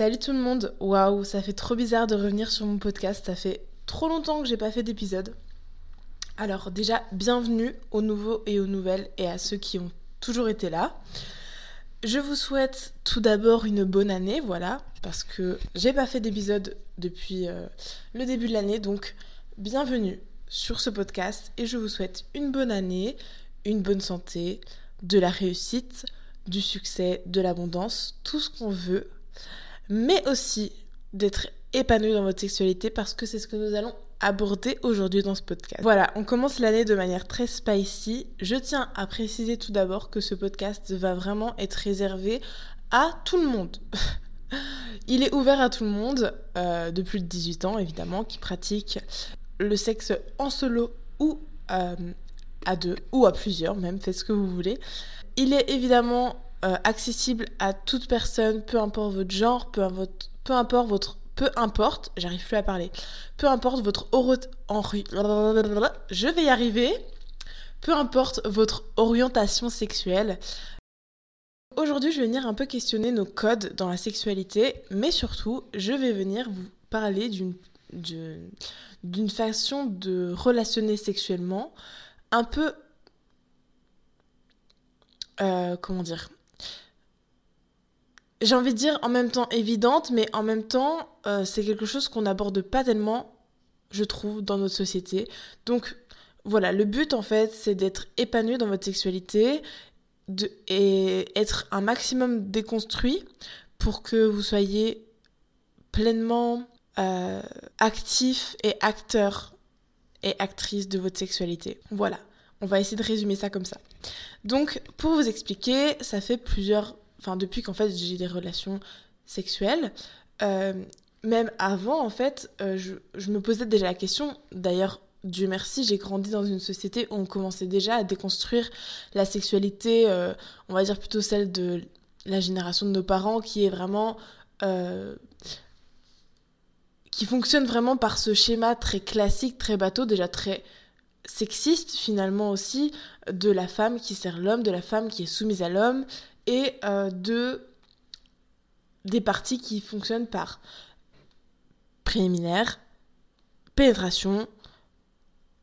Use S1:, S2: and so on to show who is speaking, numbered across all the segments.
S1: Salut tout le monde, waouh, ça fait trop bizarre de revenir sur mon podcast, ça fait trop longtemps que j'ai pas fait d'épisode. Alors déjà, bienvenue aux nouveaux et aux nouvelles et à ceux qui ont toujours été là. Je vous souhaite tout d'abord une bonne année, voilà, parce que j'ai pas fait d'épisode depuis euh, le début de l'année, donc bienvenue sur ce podcast et je vous souhaite une bonne année, une bonne santé, de la réussite, du succès, de l'abondance, tout ce qu'on veut, mais aussi d'être épanoui dans votre sexualité parce que c'est ce que nous allons aborder aujourd'hui dans ce podcast. Voilà, on commence l'année de manière très spicy. Je tiens à préciser tout d'abord que ce podcast va vraiment être réservé à tout le monde. Il est ouvert à tout le monde, euh, de plus de 18 ans évidemment, qui pratique le sexe en solo ou euh, à deux, ou à plusieurs même, faites ce que vous voulez. Il est évidemment euh, accessible à toute personne, peu importe votre genre, peu, importe votre peu importe, j'arrive plus à parler, peu importe votre je vais y arriver, peu importe votre orientation sexuelle. Aujourd'hui, je vais venir un peu questionner nos codes dans la sexualité, mais surtout, je vais venir vous parler d'une d'une façon de relationner sexuellement un peu euh, comment dire j'ai envie de dire en même temps évidente, mais en même temps, euh, c'est quelque chose qu'on n'aborde pas tellement, je trouve, dans notre société. Donc voilà, le but en fait, c'est d'être épanoui dans votre sexualité et être un maximum déconstruit pour que vous soyez pleinement euh, actif et acteur et actrice de votre sexualité. Voilà, on va essayer de résumer ça comme ça. Donc, pour vous expliquer, ça fait plusieurs enfin depuis qu'en fait j'ai des relations sexuelles, euh, même avant en fait, euh, je, me posais déjà la question, d'ailleurs Dieu merci, j'ai grandi dans une société où on commençait déjà à déconstruire la sexualité, euh, on va dire plutôt celle de la génération de nos parents, qui est vraiment... qui fonctionne vraiment par ce schéma très classique, très bateau, déjà très sexiste finalement aussi, de la femme qui sert l'homme, de la femme qui est soumise à l'homme, et euh, de des parties qui fonctionnent par préliminaire, pénétration,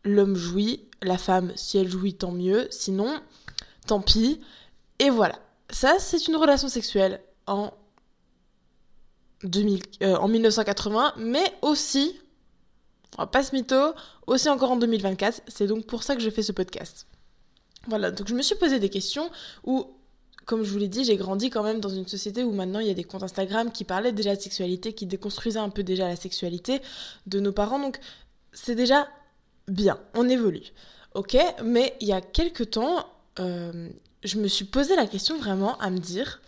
S1: l'homme jouit, la femme, si elle jouit, tant mieux, sinon, tant pis. Et voilà. Ça, c'est une relation sexuelle en, 2000, euh, en 1980, mais aussi, on va pas se mytho, aussi encore en 2024. C'est donc pour ça que je fais ce podcast. Voilà, donc je me suis posé des questions où comme je vous l'ai dit, j'ai grandi quand même dans une société où maintenant il y a des comptes Instagram qui parlaient déjà de sexualité, qui déconstruisaient un peu déjà la sexualité de nos parents. Donc c'est déjà bien, on évolue. Ok, mais il y a quelques temps, euh, je me suis posé la question vraiment à me dire,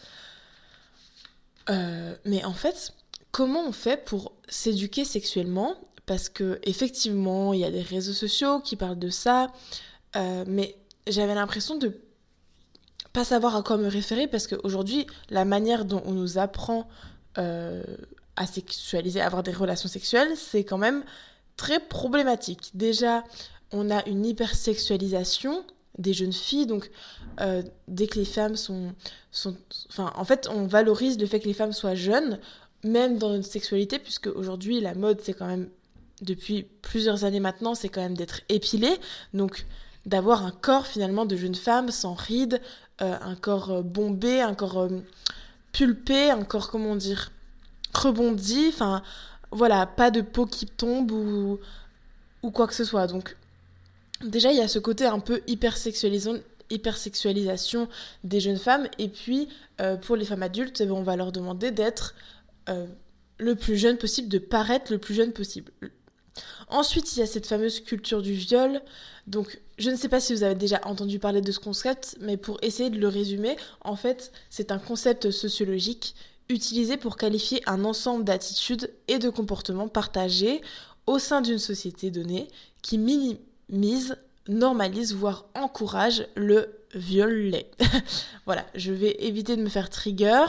S1: euh, mais en fait, comment on fait pour s'éduquer sexuellement? Parce que effectivement, il y a des réseaux sociaux qui parlent de ça, euh, mais j'avais l'impression de pas savoir à quoi me référer parce qu'aujourd'hui, la manière dont on nous apprend euh, à sexualiser, à avoir des relations sexuelles, c'est quand même très problématique. Déjà, on a une hypersexualisation des jeunes filles, donc euh, dès que les femmes sont, sont... Enfin, en fait, on valorise le fait que les femmes soient jeunes, même dans notre sexualité, puisque aujourd'hui, la mode, c'est quand même, depuis plusieurs années maintenant, c'est quand même d'être épilée. Donc, d'avoir un corps finalement de jeune femme sans rides, euh, un corps euh, bombé, un corps euh, pulpé, un corps, comment dire, rebondi, enfin voilà, pas de peau qui tombe ou, ou quoi que ce soit. Donc déjà, il y a ce côté un peu hypersexualisation, des jeunes femmes. Et puis, pour les femmes adultes, on va leur demander d'être le plus jeune possible, de paraître le plus jeune possible. Ensuite, il y a cette fameuse culture du viol. Donc, je ne sais pas si vous avez déjà entendu parler de ce concept, mais pour essayer de le résumer, en fait, c'est un concept sociologique utilisé pour qualifier un ensemble d'attitudes et de comportements partagés au sein d'une société donnée qui minimise, normalise, voire encourage le violet. voilà, je vais éviter de me faire trigger,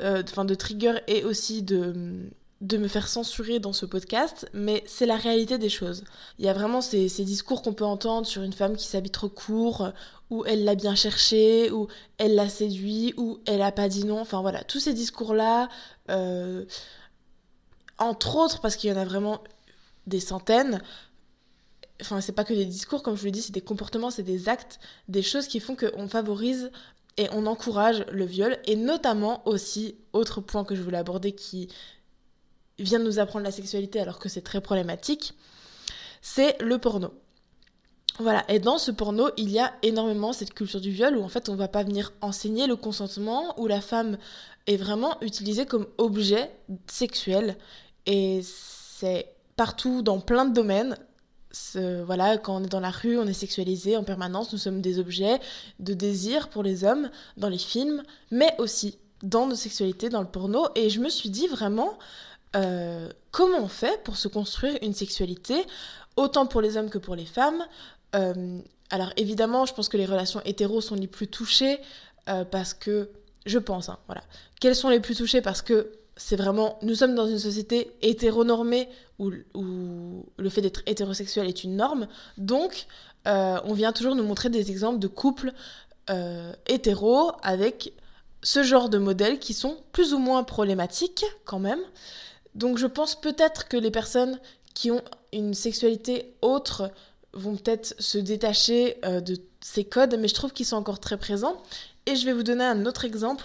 S1: euh, enfin de trigger et aussi de de me faire censurer dans ce podcast, mais c'est la réalité des choses. Il y a vraiment ces, discours qu'on peut entendre sur une femme qui s'habille trop court, ou elle l'a bien cherché, ou elle l'a séduit, ou elle a pas dit non. Enfin voilà, tous ces discours-là, euh, entre autres, parce qu'il y en a vraiment des centaines, enfin c'est pas que des discours, comme je vous l'ai dit, c'est des comportements, c'est des actes, des choses qui font qu'on favorise et on encourage le viol, et notamment aussi, autre point que je voulais aborder qui vient de nous apprendre la sexualité alors que c'est très problématique, c'est le porno. Voilà, et dans ce porno, il y a énormément cette culture du viol où en fait on va pas venir enseigner le consentement, où la femme est vraiment utilisée comme objet sexuel. Et c'est partout dans plein de domaines. Voilà, quand on est dans la rue, on est sexualisé en permanence, nous sommes des objets de désir pour les hommes dans les films, mais aussi dans nos sexualités, dans le porno. Et je me suis dit vraiment, euh, comment on fait pour se construire une sexualité, autant pour les hommes que pour les femmes. Euh, alors évidemment, je pense que les relations hétéros sont les plus touchées euh, parce que, je pense, hein, voilà. Quelles sont les plus touchées parce que c'est vraiment, nous sommes dans une société hétéronormée où, où le fait d'être hétérosexuel est une norme. Donc, on vient toujours nous montrer des exemples de couples hétéros avec ce genre de modèles qui sont plus ou moins problématiques quand même. Donc je pense peut-être que les personnes qui ont une sexualité autre vont peut-être se détacher euh, de ces codes, mais je trouve qu'ils sont encore très présents. Et je vais vous donner un autre exemple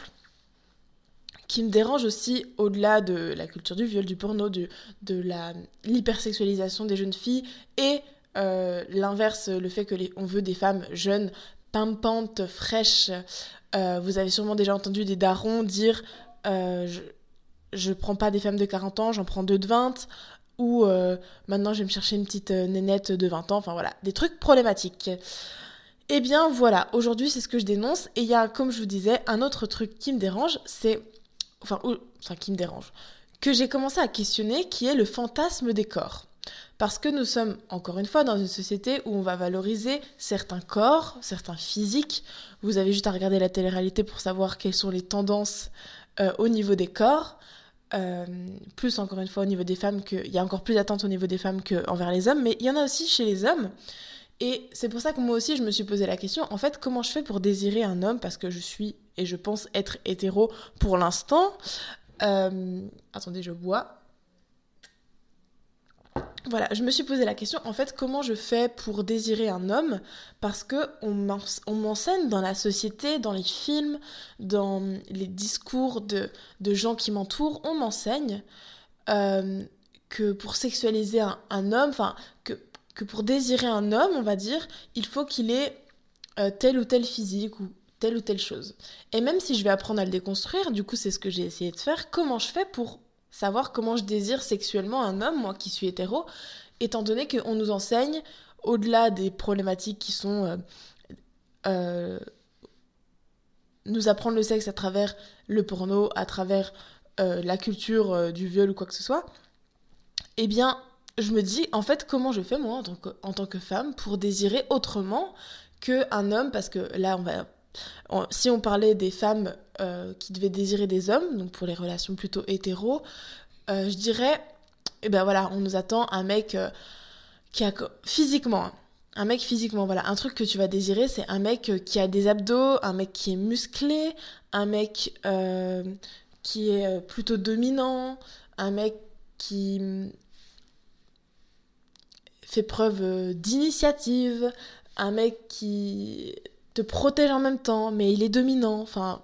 S1: qui me dérange aussi au-delà de la culture du viol, du porno, de l'hypersexualisation des jeunes filles et euh, l'inverse, le fait que on veut des femmes jeunes, pimpantes, fraîches. Euh, vous avez sûrement déjà entendu des darons dire prends pas des femmes de 40 ans, j'en prends deux de 20, ou euh, maintenant je vais me chercher une petite euh, nénette de 20 ans, enfin voilà, des trucs problématiques. Eh bien voilà, aujourd'hui c'est ce que je dénonce, et il y a, comme je vous disais, un autre truc qui me dérange, c'est... Enfin, enfin qui me dérange, que j'ai commencé à questionner, qui est le fantasme des corps. Parce que nous sommes, encore une fois, dans une société où on va valoriser certains corps, certains physiques. Vous avez juste à regarder la télé-réalité pour savoir quelles sont les tendances euh, au niveau des corps. Euh, plus encore une fois au niveau des femmes, qu'il y a encore plus d'attentes au niveau des femmes qu'envers les hommes, mais il y en a aussi chez les hommes. Et c'est pour ça que moi aussi je me suis posé la question, en fait, comment je fais pour désirer un homme, parce que je suis et je pense être hétéro pour l'instant. Euh, attendez, je bois. Voilà, je me suis posé la question, en fait, comment je fais pour désirer un homme Parce que on m'enseigne dans la société, dans les films, dans les discours de, gens qui m'entourent, on m'enseigne euh, que pour sexualiser un, homme, enfin, que, pour désirer un homme, on va dire, il faut qu'il ait euh, tel ou tel physique ou telle ou telle chose. Et même si je vais apprendre à le déconstruire, du coup, c'est ce que j'ai essayé de faire, comment je fais pour savoir comment je désire sexuellement un homme, moi qui suis hétéro, étant donné qu'on nous enseigne, au-delà des problématiques qui sont euh, euh, nous apprendre le sexe à travers le porno, à travers euh, la culture du viol ou quoi que ce soit, eh bien, je me dis, en fait, comment je fais, moi, en tant que, en tant que femme, pour désirer autrement qu'un homme, parce que là, on va si on parlait des femmes euh, qui devaient désirer des hommes, donc pour les relations plutôt hétéro, euh, je dirais, eh ben voilà, on nous attend un mec euh, qui a physiquement, hein, un mec physiquement, voilà, un truc que tu vas désirer, c'est un mec qui a des abdos, un mec qui est musclé, un mec qui est plutôt dominant, un mec qui mm, fait preuve d'initiative, un mec qui te protège en même temps, mais il est dominant. Enfin,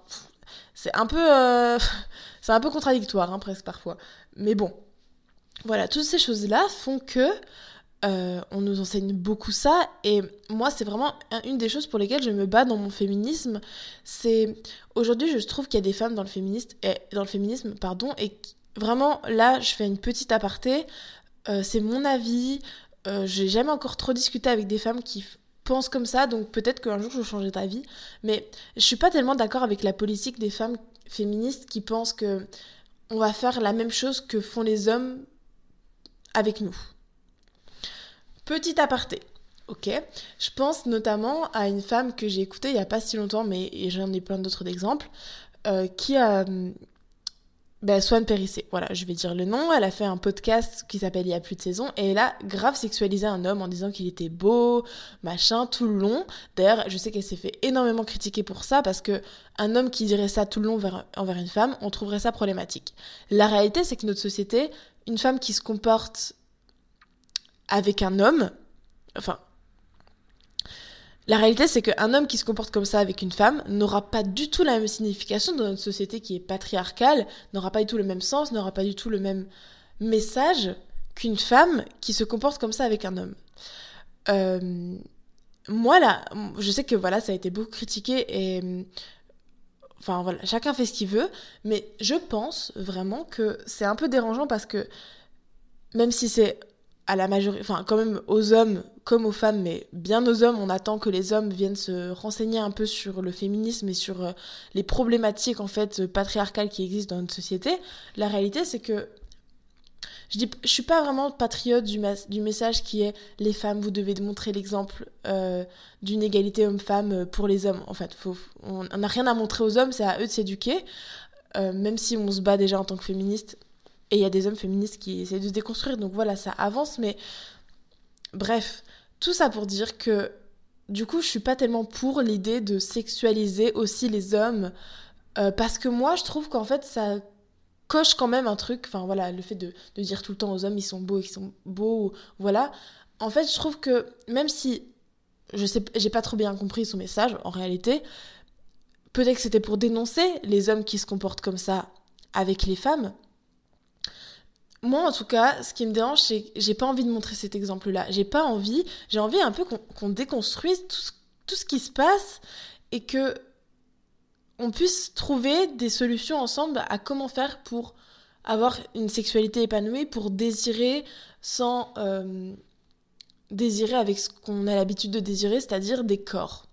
S1: c'est un peu, euh, un peu contradictoire, hein, presque parfois. Mais bon, voilà, toutes ces choses-là font que euh, on nous enseigne beaucoup ça. Et moi, c'est vraiment une des choses pour lesquelles je me bats dans mon féminisme. C'est aujourd'hui, je trouve qu'il y a des femmes dans le féminisme, et, dans le féminisme, pardon, et vraiment là, je fais une petite aparté. Euh, c'est mon avis. j'ai jamais encore trop discuté avec des femmes qui pense comme ça, donc peut-être qu'un jour je changerai ta vie. Mais je suis pas tellement d'accord avec la politique des femmes féministes qui pensent que on va faire la même chose que font les hommes avec nous. Petit aparté. Ok, je pense notamment à une femme que j'ai écoutée il y a pas si longtemps, mais j'en ai plein d'autres exemples, euh, qui a ben, Swan Périssé, voilà, je vais dire le nom. Elle a fait un podcast qui s'appelle Il y a plus de saison et elle a grave sexualisé un homme en disant qu'il était beau, machin, tout le long. D'ailleurs, je sais qu'elle s'est fait énormément critiquer pour ça parce que un homme qui dirait ça tout le long envers une femme, on trouverait ça problématique. La réalité, c'est que notre société, une femme qui se comporte avec un homme, enfin, la réalité, c'est qu'un homme qui se comporte comme ça avec une femme n'aura pas du tout la même signification dans notre société qui est patriarcale, n'aura pas du tout le même sens, n'aura pas du tout le même message qu'une femme qui se comporte comme ça avec un homme. Euh, moi, là, je sais que voilà, ça a été beaucoup critiqué et. Enfin voilà, chacun fait ce qu'il veut, mais je pense vraiment que c'est un peu dérangeant parce que même si c'est à la majorité, enfin quand même aux hommes comme aux femmes, mais bien aux hommes, on attend que les hommes viennent se renseigner un peu sur le féminisme et sur euh, les problématiques en fait patriarcales qui existent dans notre société. La réalité, c'est que je dis, je suis pas vraiment patriote du, du message qui est les femmes, vous devez montrer l'exemple euh, d'une égalité homme-femme euh, pour les hommes. En fait, on n'a rien à montrer aux hommes, c'est à eux de s'éduquer. même si on se bat déjà en tant que féministe, et il y a des hommes féministes qui essaient de se déconstruire, donc voilà, ça avance, mais bref, tout ça pour dire que du coup, je suis pas tellement pour l'idée de sexualiser aussi les hommes, euh, parce que moi, je trouve qu'en fait, ça coche quand même un truc, enfin voilà, le fait de, de dire tout le temps aux hommes, ils sont beaux, ils sont beaux, voilà. En fait, je trouve que même si je sais, j'ai pas trop bien compris son message, en réalité, peut-être que c'était pour dénoncer les hommes qui se comportent comme ça avec les femmes, moi, en tout cas, ce qui me dérange, c'est que j'ai pas envie de montrer cet exemple-là. J'ai pas envie, j'ai envie un peu qu'on déconstruise tout ce, qui se passe et que on puisse trouver des solutions ensemble à comment faire pour avoir une sexualité épanouie, pour désirer sans euh, désirer avec ce qu'on a l'habitude de désirer, c'est-à-dire des corps.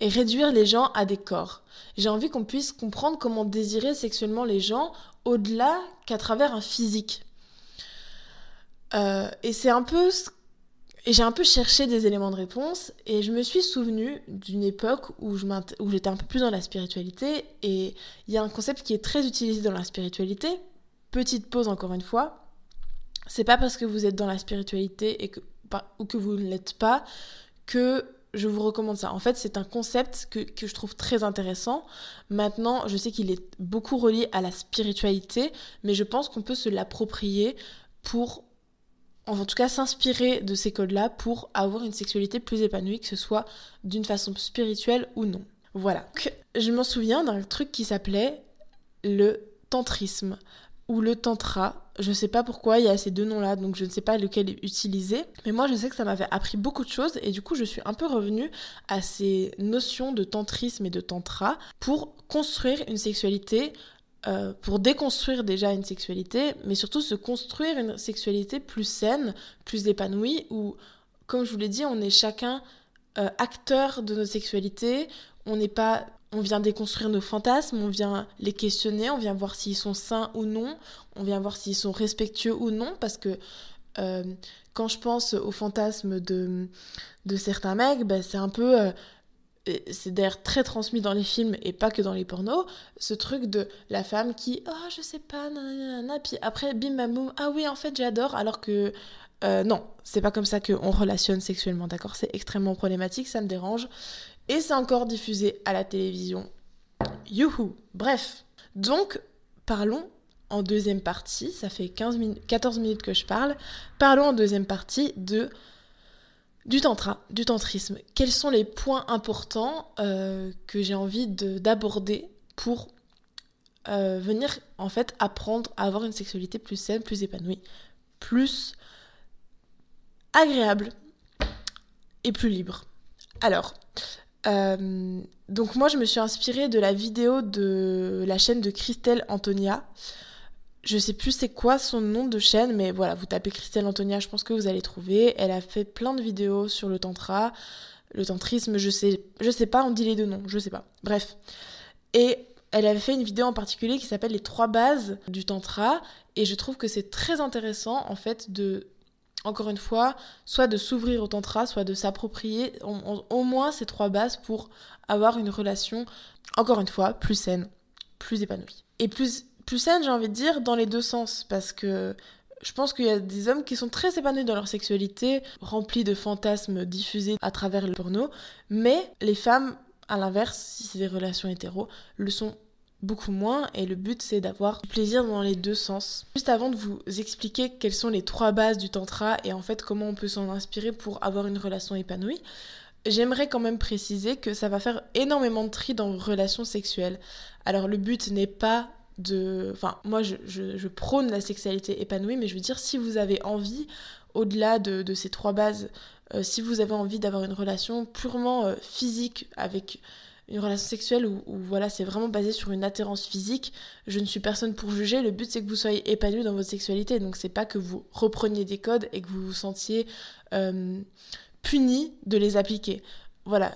S1: Et réduire les gens à des corps. J'ai envie qu'on puisse comprendre comment désirer sexuellement les gens au-delà qu'à travers un physique. Euh, et c'est un peu. Et j'ai un peu cherché des éléments de réponse et je me suis souvenu d'une époque où, j'étais un peu plus dans la spiritualité et il y a un concept qui est très utilisé dans la spiritualité. Petite pause encore une fois. C'est pas parce que vous êtes dans la spiritualité et que, ou que vous ne l'êtes pas que je vous recommande ça. En fait, c'est un concept que, que, je trouve très intéressant. Maintenant, je sais qu'il est beaucoup relié à la spiritualité, mais je pense qu'on peut se l'approprier pour en tout cas s'inspirer de ces codes-là pour avoir une sexualité plus épanouie, que ce soit d'une façon spirituelle ou non. Voilà. Je m'en souviens d'un truc qui s'appelait le tantrisme ou le tantra. Je ne sais pas pourquoi il y a ces deux noms-là, donc je ne sais pas lequel utiliser. Mais moi, je sais que ça m'avait appris beaucoup de choses et du coup, je suis un peu revenue à ces notions de tantrisme et de tantra pour construire une sexualité euh, pour déconstruire déjà une sexualité, mais surtout se construire une sexualité plus saine, plus épanouie, où, comme je vous l'ai dit, on est chacun euh, acteur de notre sexualité, on n'est pas... On vient déconstruire nos fantasmes, on vient les questionner, on vient voir s'ils sont sains ou non, on vient voir s'ils sont respectueux ou non, parce que euh, quand je pense aux fantasmes de, de certains mecs, ben, c'est un peu c'est d'ailleurs très transmis dans les films et pas que dans les pornos, ce truc de la femme qui, oh, je sais pas, nanana, puis après, bim bam boum, ah oui, en fait, j'adore, alors que euh, non, c'est pas comme ça qu'on relationne sexuellement, d'accord? C'est extrêmement problématique, ça me dérange. Et c'est encore diffusé à la télévision. Youhou! Bref, donc, parlons en deuxième partie, ça fait 15 14 minutes que je parle, parlons en deuxième partie de du tantra, du tantrisme. Quels sont les points importants euh, que j'ai envie d'aborder pour euh, venir en fait apprendre à avoir une sexualité plus saine, plus épanouie, plus agréable et plus libre. Alors, euh, donc moi je me suis inspirée de la vidéo de la chaîne de Christelle Antonia je sais plus c'est quoi son nom de chaîne, mais voilà, vous tapez Christelle Antonia, je pense que vous allez trouver. Elle a fait plein de vidéos sur le tantra, le tantrisme, je sais, je sais pas, on dit les deux noms, je sais pas. Bref. Et elle avait fait une vidéo en particulier qui s'appelle les trois bases du tantra, et je trouve que c'est très intéressant en fait de, encore une fois, soit de s'ouvrir au tantra, soit de s'approprier au moins ces trois bases pour avoir une relation, encore une fois, plus saine, plus épanouie et plus plus saine, j'ai envie de dire, dans les deux sens. Parce que je pense qu'il y a des hommes qui sont très épanouis dans leur sexualité, remplis de fantasmes diffusés à travers le porno, mais les femmes, à l'inverse, si c'est des relations hétéros, le sont beaucoup moins et le but c'est d'avoir du plaisir dans les deux sens. Juste avant de vous expliquer quelles sont les trois bases du tantra et en fait comment on peut s'en inspirer pour avoir une relation épanouie, j'aimerais quand même préciser que ça va faire énormément de tri dans vos relations sexuelles. Alors le but n'est pas de... Enfin, moi, je, prône la sexualité épanouie, mais je veux dire, si vous avez envie, au-delà de, ces trois bases, euh, si vous avez envie d'avoir une relation purement euh, physique avec une relation sexuelle où, voilà c'est vraiment basé sur une attirance physique je ne suis personne pour juger. Le but c'est que vous soyez épanoui dans votre sexualité. Donc c'est pas que vous repreniez des codes et que vous vous sentiez euh, puni de les appliquer. Voilà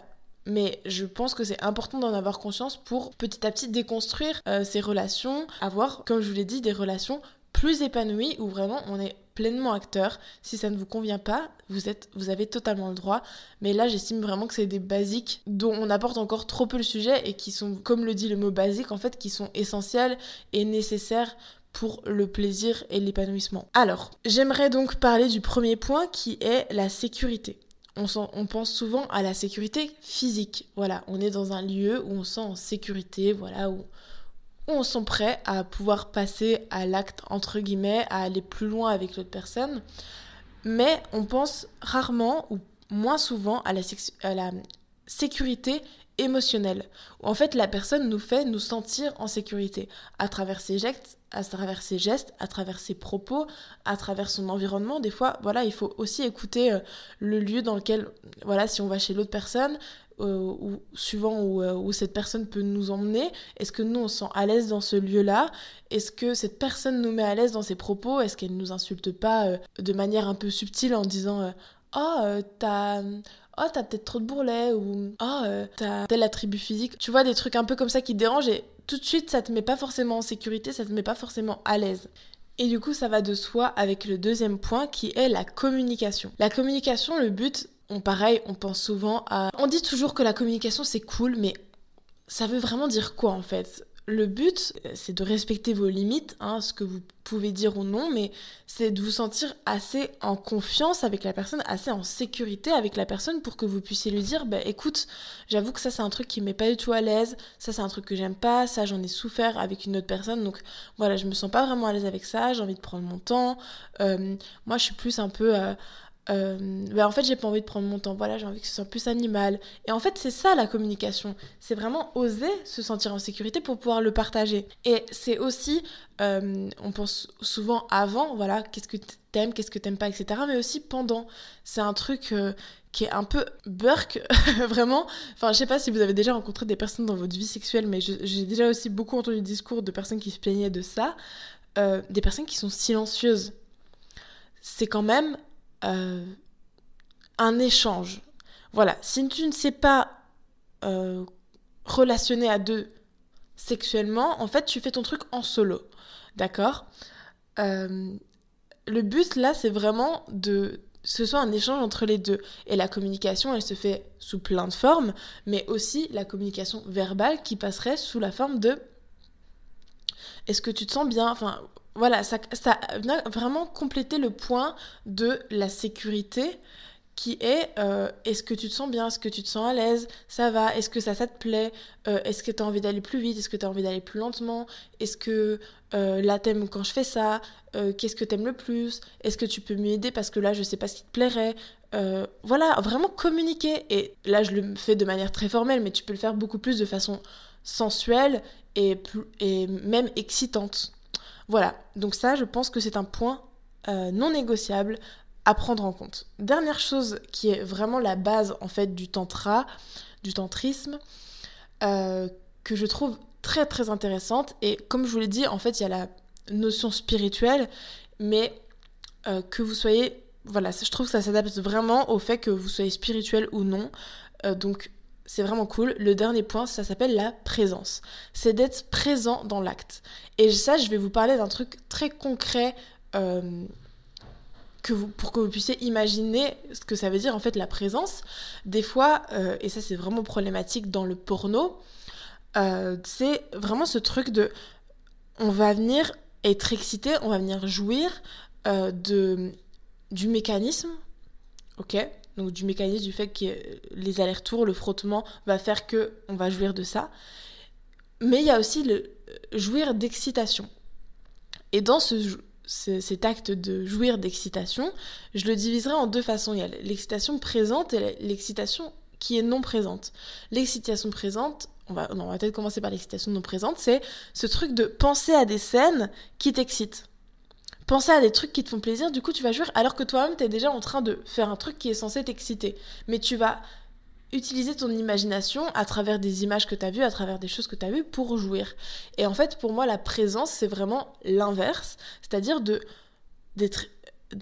S1: mais je pense que c'est important d'en avoir conscience pour petit à petit déconstruire euh, ces relations, avoir, comme je vous l'ai dit, des relations plus épanouies où vraiment on est pleinement acteur. Si ça ne vous convient pas, vous, êtes, vous avez totalement le droit. Mais là, j'estime vraiment que c'est des basiques dont on apporte encore trop peu le sujet et qui sont, comme le dit le mot basique, en fait, qui sont essentiels et nécessaires pour le plaisir et l'épanouissement. Alors, j'aimerais donc parler du premier point qui est la sécurité on, pense souvent à la sécurité physique. Voilà, on est dans un lieu où on sent en sécurité, voilà, où, on sent prêt à pouvoir passer à l'acte, entre guillemets, à aller plus loin avec l'autre personne. Mais on pense rarement ou moins souvent à la, à la sécurité émotionnelle, où en fait la personne nous fait nous sentir en sécurité à travers ses gestes, à travers ses gestes, à travers ses propos, à travers son environnement. Des fois, voilà, il faut aussi écouter euh, le lieu dans lequel, voilà, si on va chez l'autre personne, euh, ou suivant euh, où, cette personne peut nous emmener, est-ce que nous on se sent à l'aise dans ce lieu-là? Est-ce que cette personne nous met à l'aise dans ses propos? Est-ce qu'elle nous insulte pas de manière un peu subtile en disant Oh, t'as oh t'as peut-être trop de bourrelets ou oh t'as tel attribut physique tu vois des trucs un peu comme ça qui dérangent et tout de suite, ça te met pas forcément en sécurité, ça te met pas forcément à l'aise. Et du coup, ça va de soi avec le deuxième point qui est la communication. La communication, le but, on pareil, on pense souvent à... On dit toujours que la communication c'est cool, mais ça veut vraiment dire quoi en fait? Le but, c'est de respecter vos limites, hein, ce que vous pouvez dire ou non, mais c'est de vous sentir assez en confiance avec la personne, assez en sécurité avec la personne pour que vous puissiez lui dire, bah écoute, j'avoue que ça c'est un truc qui me met pas du tout à l'aise, ça c'est un truc que j'aime pas, ça j'en ai souffert avec une autre personne, donc voilà, je me sens pas vraiment à l'aise avec ça, j'ai envie de prendre mon temps. Euh, moi je suis plus un peu... Euh, euh, bah, en fait j'ai pas envie de prendre mon temps. Voilà j'ai envie que ce soit plus animal. Et en fait c'est ça la communication. C'est vraiment oser se sentir en sécurité pour pouvoir le partager. Et c'est aussi euh, on pense souvent avant voilà qu'est-ce que t'aimes qu'est-ce que t'aimes pas etc mais aussi pendant. C'est un truc euh, qui est un peu burk vraiment. Enfin je sais pas si vous avez déjà rencontré des personnes dans votre vie sexuelle mais j'ai déjà aussi beaucoup entendu le discours de personnes qui se plaignaient de ça. Des personnes qui sont silencieuses. C'est quand même euh, un échange. Voilà, si tu ne sais pas euh, relationner à deux sexuellement, en fait, tu fais ton truc en solo. D'accord? Euh, Le but, là, c'est vraiment de ce soit un échange entre les deux. Et la communication, elle se fait sous plein de formes, mais aussi la communication verbale qui passerait sous la forme de est-ce que tu te sens bien? Enfin, voilà, ça, ça vient vraiment compléter le point de la sécurité qui est euh, est-ce que tu te sens bien, est-ce que tu te sens à l'aise, ça va, est-ce que ça, ça te plaît, euh, est-ce que tu as envie d'aller plus vite, est-ce que tu as envie d'aller plus lentement, est-ce que euh, là t'aimes quand je fais ça, qu'est-ce que t'aimes le plus, est-ce que tu peux m'aider parce que là je sais pas ce qui te plairait, voilà, vraiment communiquer, et là je le fais de manière très formelle, mais tu peux le faire beaucoup plus de façon sensuelle et, et même excitante. Voilà, donc ça, je pense que c'est un point euh, non négociable à prendre en compte. Dernière chose qui est vraiment la base en fait du tantra, du tantrisme, euh, que je trouve très très intéressante. Et comme je vous l'ai dit, en fait, il y a la notion spirituelle, mais euh, que vous soyez, voilà, je trouve que ça s'adapte vraiment au fait que vous soyez spirituel ou non. donc c'est vraiment cool. Le dernier point, ça s'appelle la présence. C'est d'être présent dans l'acte. Et ça, je vais vous parler d'un truc très concret euh, que pour que vous puissiez imaginer ce que ça veut dire en fait la présence. Des fois, euh, et ça c'est vraiment problématique dans le porno, euh, c'est vraiment ce truc de on va venir être excité, on va venir jouir de, du mécanisme, ok? Donc du mécanisme du fait que les allers-retours, le frottement va faire que on va jouir de ça. Mais il y a aussi le jouir d'excitation. Et dans ce, cet acte de jouir d'excitation, je le diviserai en deux façons. Il y a l'excitation présente et l'excitation qui est non présente. L'excitation présente, on va, on va peut-être commencer par l'excitation non présente, c'est ce truc de penser à des scènes qui t'excitent. Penser à des trucs qui te font plaisir, du coup tu vas jouir alors que toi-même tu es déjà en train de faire un truc qui est censé t'exciter. Mais tu vas utiliser ton imagination à travers des images que tu as vues, à travers des choses que tu as vues pour jouir. Et en fait, pour moi, la présence, c'est vraiment l'inverse, c'est-à-dire de,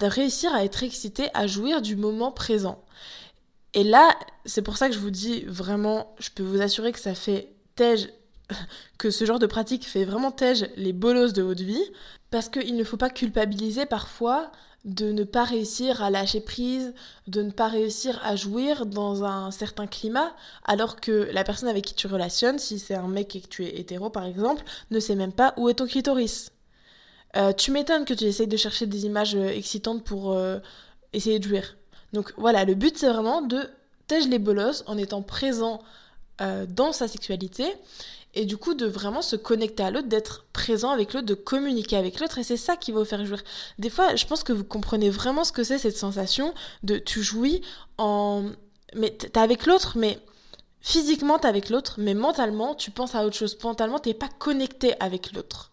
S1: réussir à être excité, à jouir du moment présent. Et là, c'est pour ça que je vous dis vraiment, je peux vous assurer que ça fait tège, que ce genre de pratique fait vraiment tège les bolosses de votre vie, parce qu'il ne faut pas culpabiliser parfois de ne pas réussir à lâcher prise, de ne pas réussir à jouir dans un certain climat, alors que la personne avec qui tu relationnes, si c'est un mec et que tu es hétéro par exemple, ne sait même pas où est ton clitoris. Euh, tu m'étonnes que tu essayes de chercher des images euh, excitantes pour euh, essayer de jouir. Donc voilà, le but c'est vraiment de tège les bolosses en étant présent dans sa sexualité et du coup de vraiment se connecter à l'autre, d'être présent avec l'autre, de communiquer avec l'autre, et c'est ça qui va vous faire jouir. Des fois, je pense que vous comprenez vraiment ce que c'est cette sensation de tu jouis en... Mais t'es avec l'autre, mais physiquement t'es avec l'autre, mais mentalement tu penses à autre chose. Mentalement t'es pas connecté avec l'autre.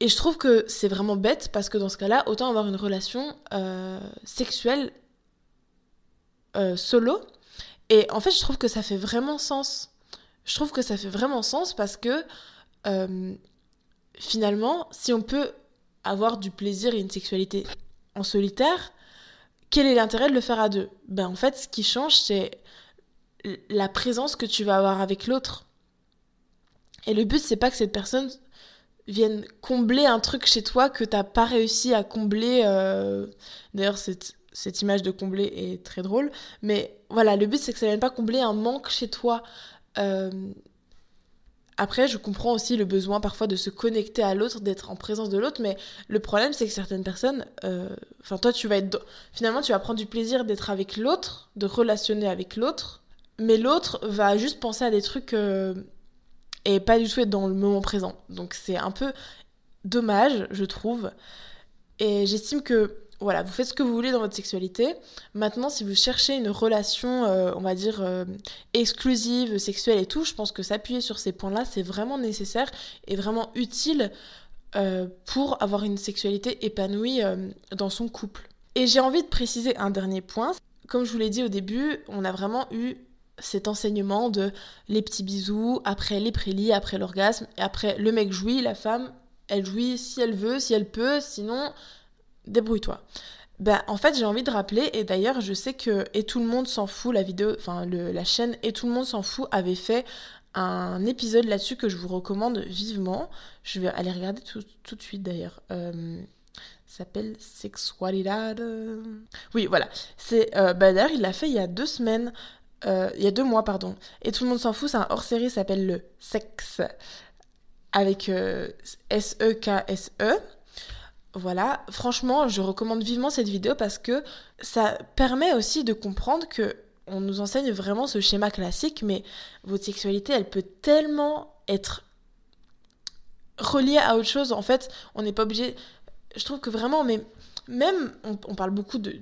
S1: Et je trouve que c'est vraiment bête parce que dans ce cas-là, autant avoir une relation euh, sexuelle euh, solo. Et en fait, je trouve que ça fait vraiment sens je trouve que ça fait vraiment sens parce que euh, finalement, si on peut avoir du plaisir et une sexualité en solitaire, quel est l'intérêt de le faire à deux? Ben en fait, ce qui change, c'est la présence que tu vas avoir avec l'autre. Et le but, c'est pas que cette personne vienne combler un truc chez toi que t'as pas réussi à combler. Euh, d'ailleurs, cette, cette image de combler est très drôle. Mais voilà, le but, c'est que ça vienne pas combler un manque chez toi. Euh, après, je comprends aussi le besoin parfois de se connecter à l'autre, d'être en présence de l'autre, mais le problème c'est que certaines personnes, euh, enfin toi tu vas être, finalement tu vas prendre du plaisir d'être avec l'autre, de relationner avec l'autre, mais l'autre va juste penser à des trucs euh, et pas du tout être dans le moment présent. Donc c'est un peu dommage, je trouve. Et j'estime que voilà, vous faites ce que vous voulez dans votre sexualité. Maintenant, si vous cherchez une relation, euh, on va dire, euh, exclusive, sexuelle et tout, je pense que s'appuyer sur ces points-là, c'est vraiment nécessaire et vraiment utile euh, pour avoir une sexualité épanouie dans son couple. Et j'ai envie de préciser un dernier point. Comme je vous l'ai dit au début, on a vraiment eu cet enseignement de les petits bisous, après les prélis, après l'orgasme, et après le mec jouit, la femme, elle jouit si elle veut, si elle peut, sinon débrouille-toi. Ben, en fait, j'ai envie de rappeler, et d'ailleurs, je sais que Et tout le monde s'en fout, la vidéo, enfin, la chaîne Et tout le monde s'en fout avait fait un épisode là-dessus que je vous recommande vivement. Je vais aller regarder tout, de suite d'ailleurs. Euh, s'appelle Sexualidad. Oui, voilà. C'est, euh, ben, d'ailleurs, il l'a fait il y a deux semaines. Euh, il y a deux mois, pardon. Et tout le monde s'en fout, c'est un hors-série, s'appelle le Sexe. Avec S-E-K-S-E. -E. Voilà, franchement, je recommande vivement cette vidéo parce que ça permet aussi de comprendre que on nous enseigne vraiment ce schéma classique, mais votre sexualité, elle peut tellement être reliée à autre chose. En fait, on n'est pas obligé. Je trouve que vraiment, mais même, on, parle beaucoup de,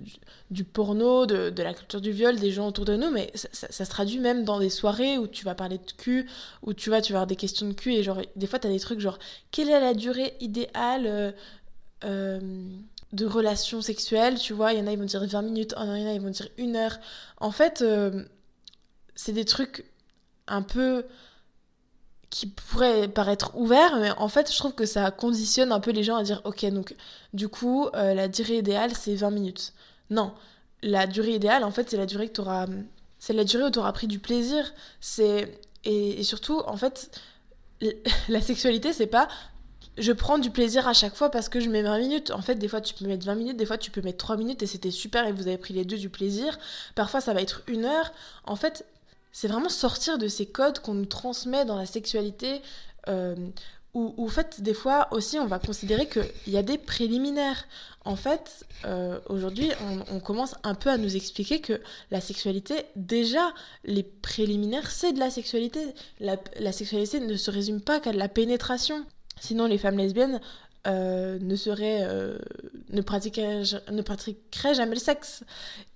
S1: du, porno, de, la culture du viol, des gens autour de nous, mais ça, se traduit même dans des soirées où tu vas parler de cul, où tu vas, tu vas avoir des questions de cul, et genre, des fois, tu as des trucs genre, quelle est la durée idéale euh, de relations sexuelles, tu vois. Il y en a, ils vont dire 20 minutes, il y en a, ils vont dire une heure. En fait, euh, c'est des trucs un peu qui pourraient paraître ouverts, mais en fait, je trouve que ça conditionne un peu les gens à dire, ok, donc du coup, euh, la durée idéale, c'est 20 minutes. Non, la durée idéale, en fait, c'est la durée que tu auras... C'est la durée où tu auras pris du plaisir. C'est... Et surtout, en fait, la sexualité, c'est pas je prends du plaisir à chaque fois parce que je mets 20 minutes. En fait, des fois, tu peux mettre 20 minutes, des fois, tu peux mettre 3 minutes et c'était super et vous avez pris les deux du plaisir. Parfois, ça va être une heure. En fait, c'est vraiment sortir de ces codes qu'on nous transmet dans la sexualité. Euh, Ou, fait, des fois aussi, on va considérer qu'il y a des préliminaires. En fait, euh, aujourd'hui, on, on, commence un peu à nous expliquer que la sexualité, déjà, les préliminaires, c'est de la sexualité. La, la sexualité ne se résume pas qu'à de la pénétration. Sinon, les femmes lesbiennes euh, ne serait euh, ne pratiquerait ne pratiquerait jamais le sexe.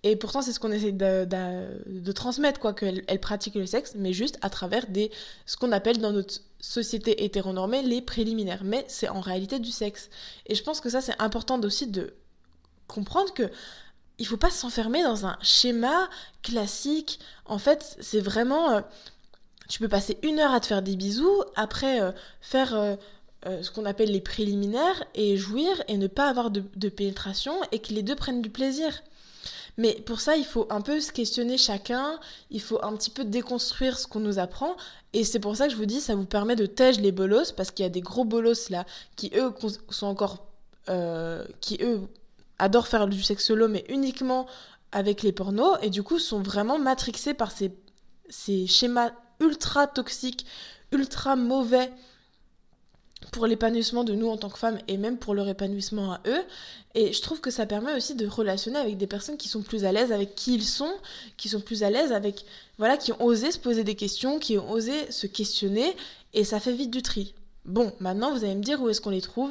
S1: Et pourtant c'est ce qu'on essaie de, transmettre quoi qu'elle elle pratique le sexe mais juste à travers des ce qu'on appelle dans notre société hétéronormée les préliminaires. Mais c'est en réalité du sexe. Et je pense que ça c'est important aussi de comprendre que il faut pas s'enfermer dans un schéma classique. En fait c'est vraiment euh, tu peux passer une heure à te faire des bisous après faire euh, ce qu'on appelle les préliminaires et jouir et ne pas avoir de, pénétration et que les deux prennent du plaisir. Mais pour ça, il faut un peu se questionner chacun, il faut un petit peu déconstruire ce qu'on nous apprend. Et c'est pour ça que je vous dis, ça vous permet de tège les bolos, parce qu'il y a des gros bolos là qui, eux, sont encore. Euh, qui, eux, adorent faire du sexe solo, mais uniquement avec les pornos, et du coup sont vraiment matrixés par ces, ces schémas ultra toxiques, ultra mauvais pour l'épanouissement de nous en tant que femmes et même pour leur épanouissement à eux. Et je trouve que ça permet aussi de relationner avec des personnes qui sont plus à l'aise avec qui ils sont, qui sont plus à l'aise avec, voilà, qui ont osé se poser des questions, qui ont osé se questionner, et ça fait vite du tri. Bon, maintenant vous allez me dire où est-ce qu'on les trouve?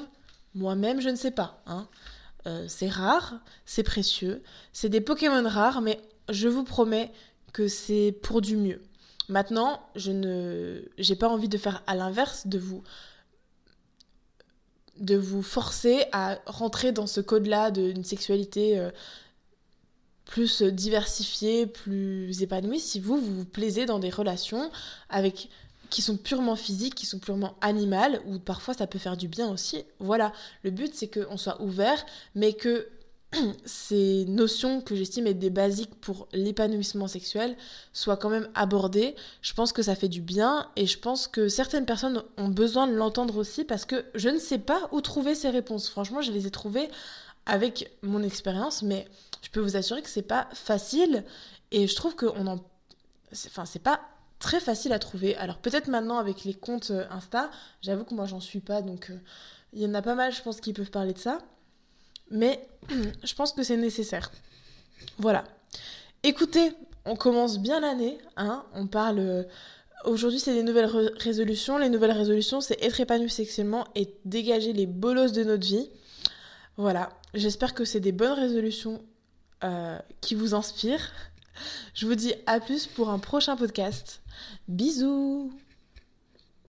S1: Moi-même, je ne sais pas. Hein. Euh, c'est rare, c'est précieux, c'est des Pokémon rares, mais je vous promets que c'est pour du mieux. Maintenant, je ne, j'ai pas envie de faire à l'inverse, de vous de vous forcer à rentrer dans ce code-là d'une sexualité euh, plus diversifiée, plus épanouie, si vous, vous vous plaisez dans des relations avec qui sont purement physiques, qui sont purement animales, ou parfois ça peut faire du bien aussi. Voilà, le but c'est qu'on soit ouvert, mais que ces notions que j'estime être des basiques pour l'épanouissement sexuel soient quand même abordées. Je pense que ça fait du bien et je pense que certaines personnes ont besoin de l'entendre aussi parce que je ne sais pas où trouver ces réponses. Franchement, je les ai trouvées avec mon expérience, mais je peux vous assurer que c'est pas facile et je trouve que on en... Enfin, c'est pas très facile à trouver. Alors peut-être maintenant avec les comptes euh, Insta, j'avoue que moi j'en suis pas, donc euh, il y en a pas mal, je pense, qui peuvent parler de ça mais je pense que c'est nécessaire. Voilà. Écoutez, on commence bien l'année, hein, on parle... Euh, aujourd'hui, c'est des nouvelles résolutions. Les nouvelles résolutions, c'est être épanoui sexuellement et dégager les bolosses de notre vie. Voilà, j'espère que c'est des bonnes résolutions euh, qui vous inspirent. Je vous dis à plus pour un prochain podcast. Bisous